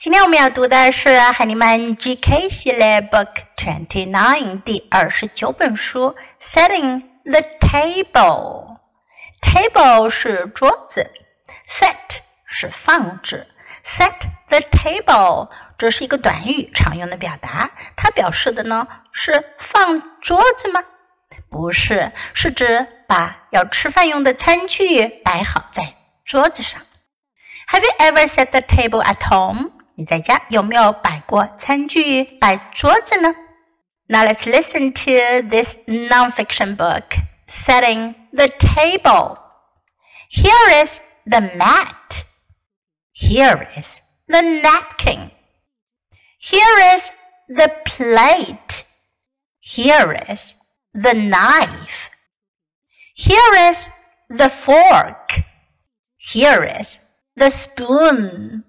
今天我们要读的是海尼曼 GK 系列 Book Twenty Nine 第二十九本书，Setting the Table。Table 是桌子，Set 是放置。Set the table 这是一个短语，常用的表达。它表示的呢是放桌子吗？不是，是指把要吃饭用的餐具摆好在桌子上。Have you ever set the table at home? 你在家有没有摆过餐具、摆桌子呢？Now let's listen to this nonfiction book, Setting the Table. Here is the mat. Here is the napkin. Here is the plate. Here is the knife. Here is the fork. Here is the spoon.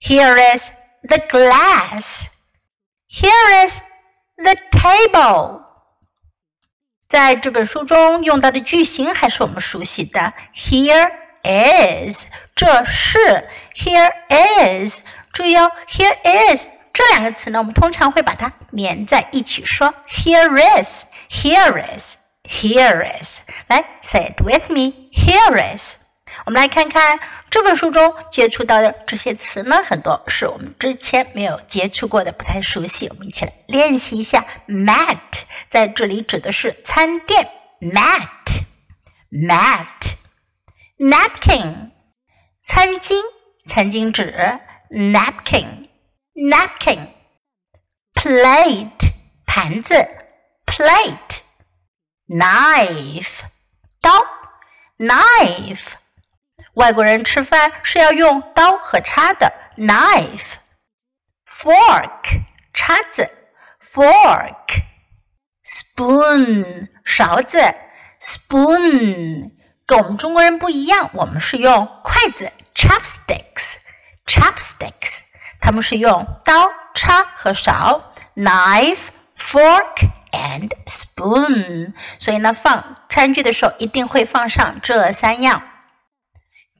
Here is the glass. Here is the table. 在这本书中用到的句型还是我们熟悉的 here is，这是 here is。注意哦，here is 这两个词呢，我们通常会把它连在一起说 here is，here is，here is。来，say it with me，here is。 我们来看看这本书中接触到的这些词呢，很多是我们之前没有接触过的，不太熟悉。我们一起来练习一下。Mat 在这里指的是餐垫。Mat，mat，napkin，餐巾，餐巾纸。Napkin，napkin，plate，盘子。Plate，knife，刀。Knife。外国人吃饭是要用刀和叉的，knife。fork 叉子，fork。spoon 勺子，spoon。跟我们中国人不一样，我们是用筷子，chopsticks。chopsticks，他们是用刀、叉和勺，knife、fork and spoon。所以呢，放餐具的时候一定会放上这三样。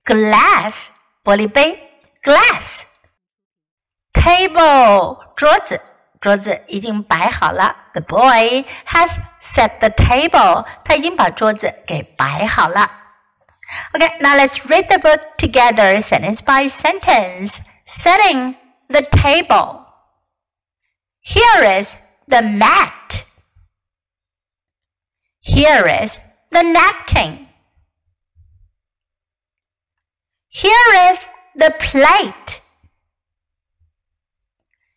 glass 玻璃杯，glass table 桌子，桌子已经摆好了。The boy has set the table，他已经把桌子给摆好了。Okay, now let's read the book together, sentence by sentence. Setting the table. Here is the mat. Here is the napkin. Here is the plate.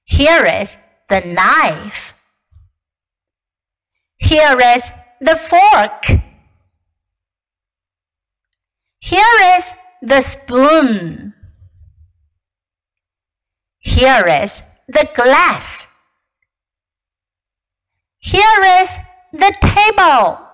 Here is the knife. Here is the fork. Here is the spoon. Here is the glass. Here is the table.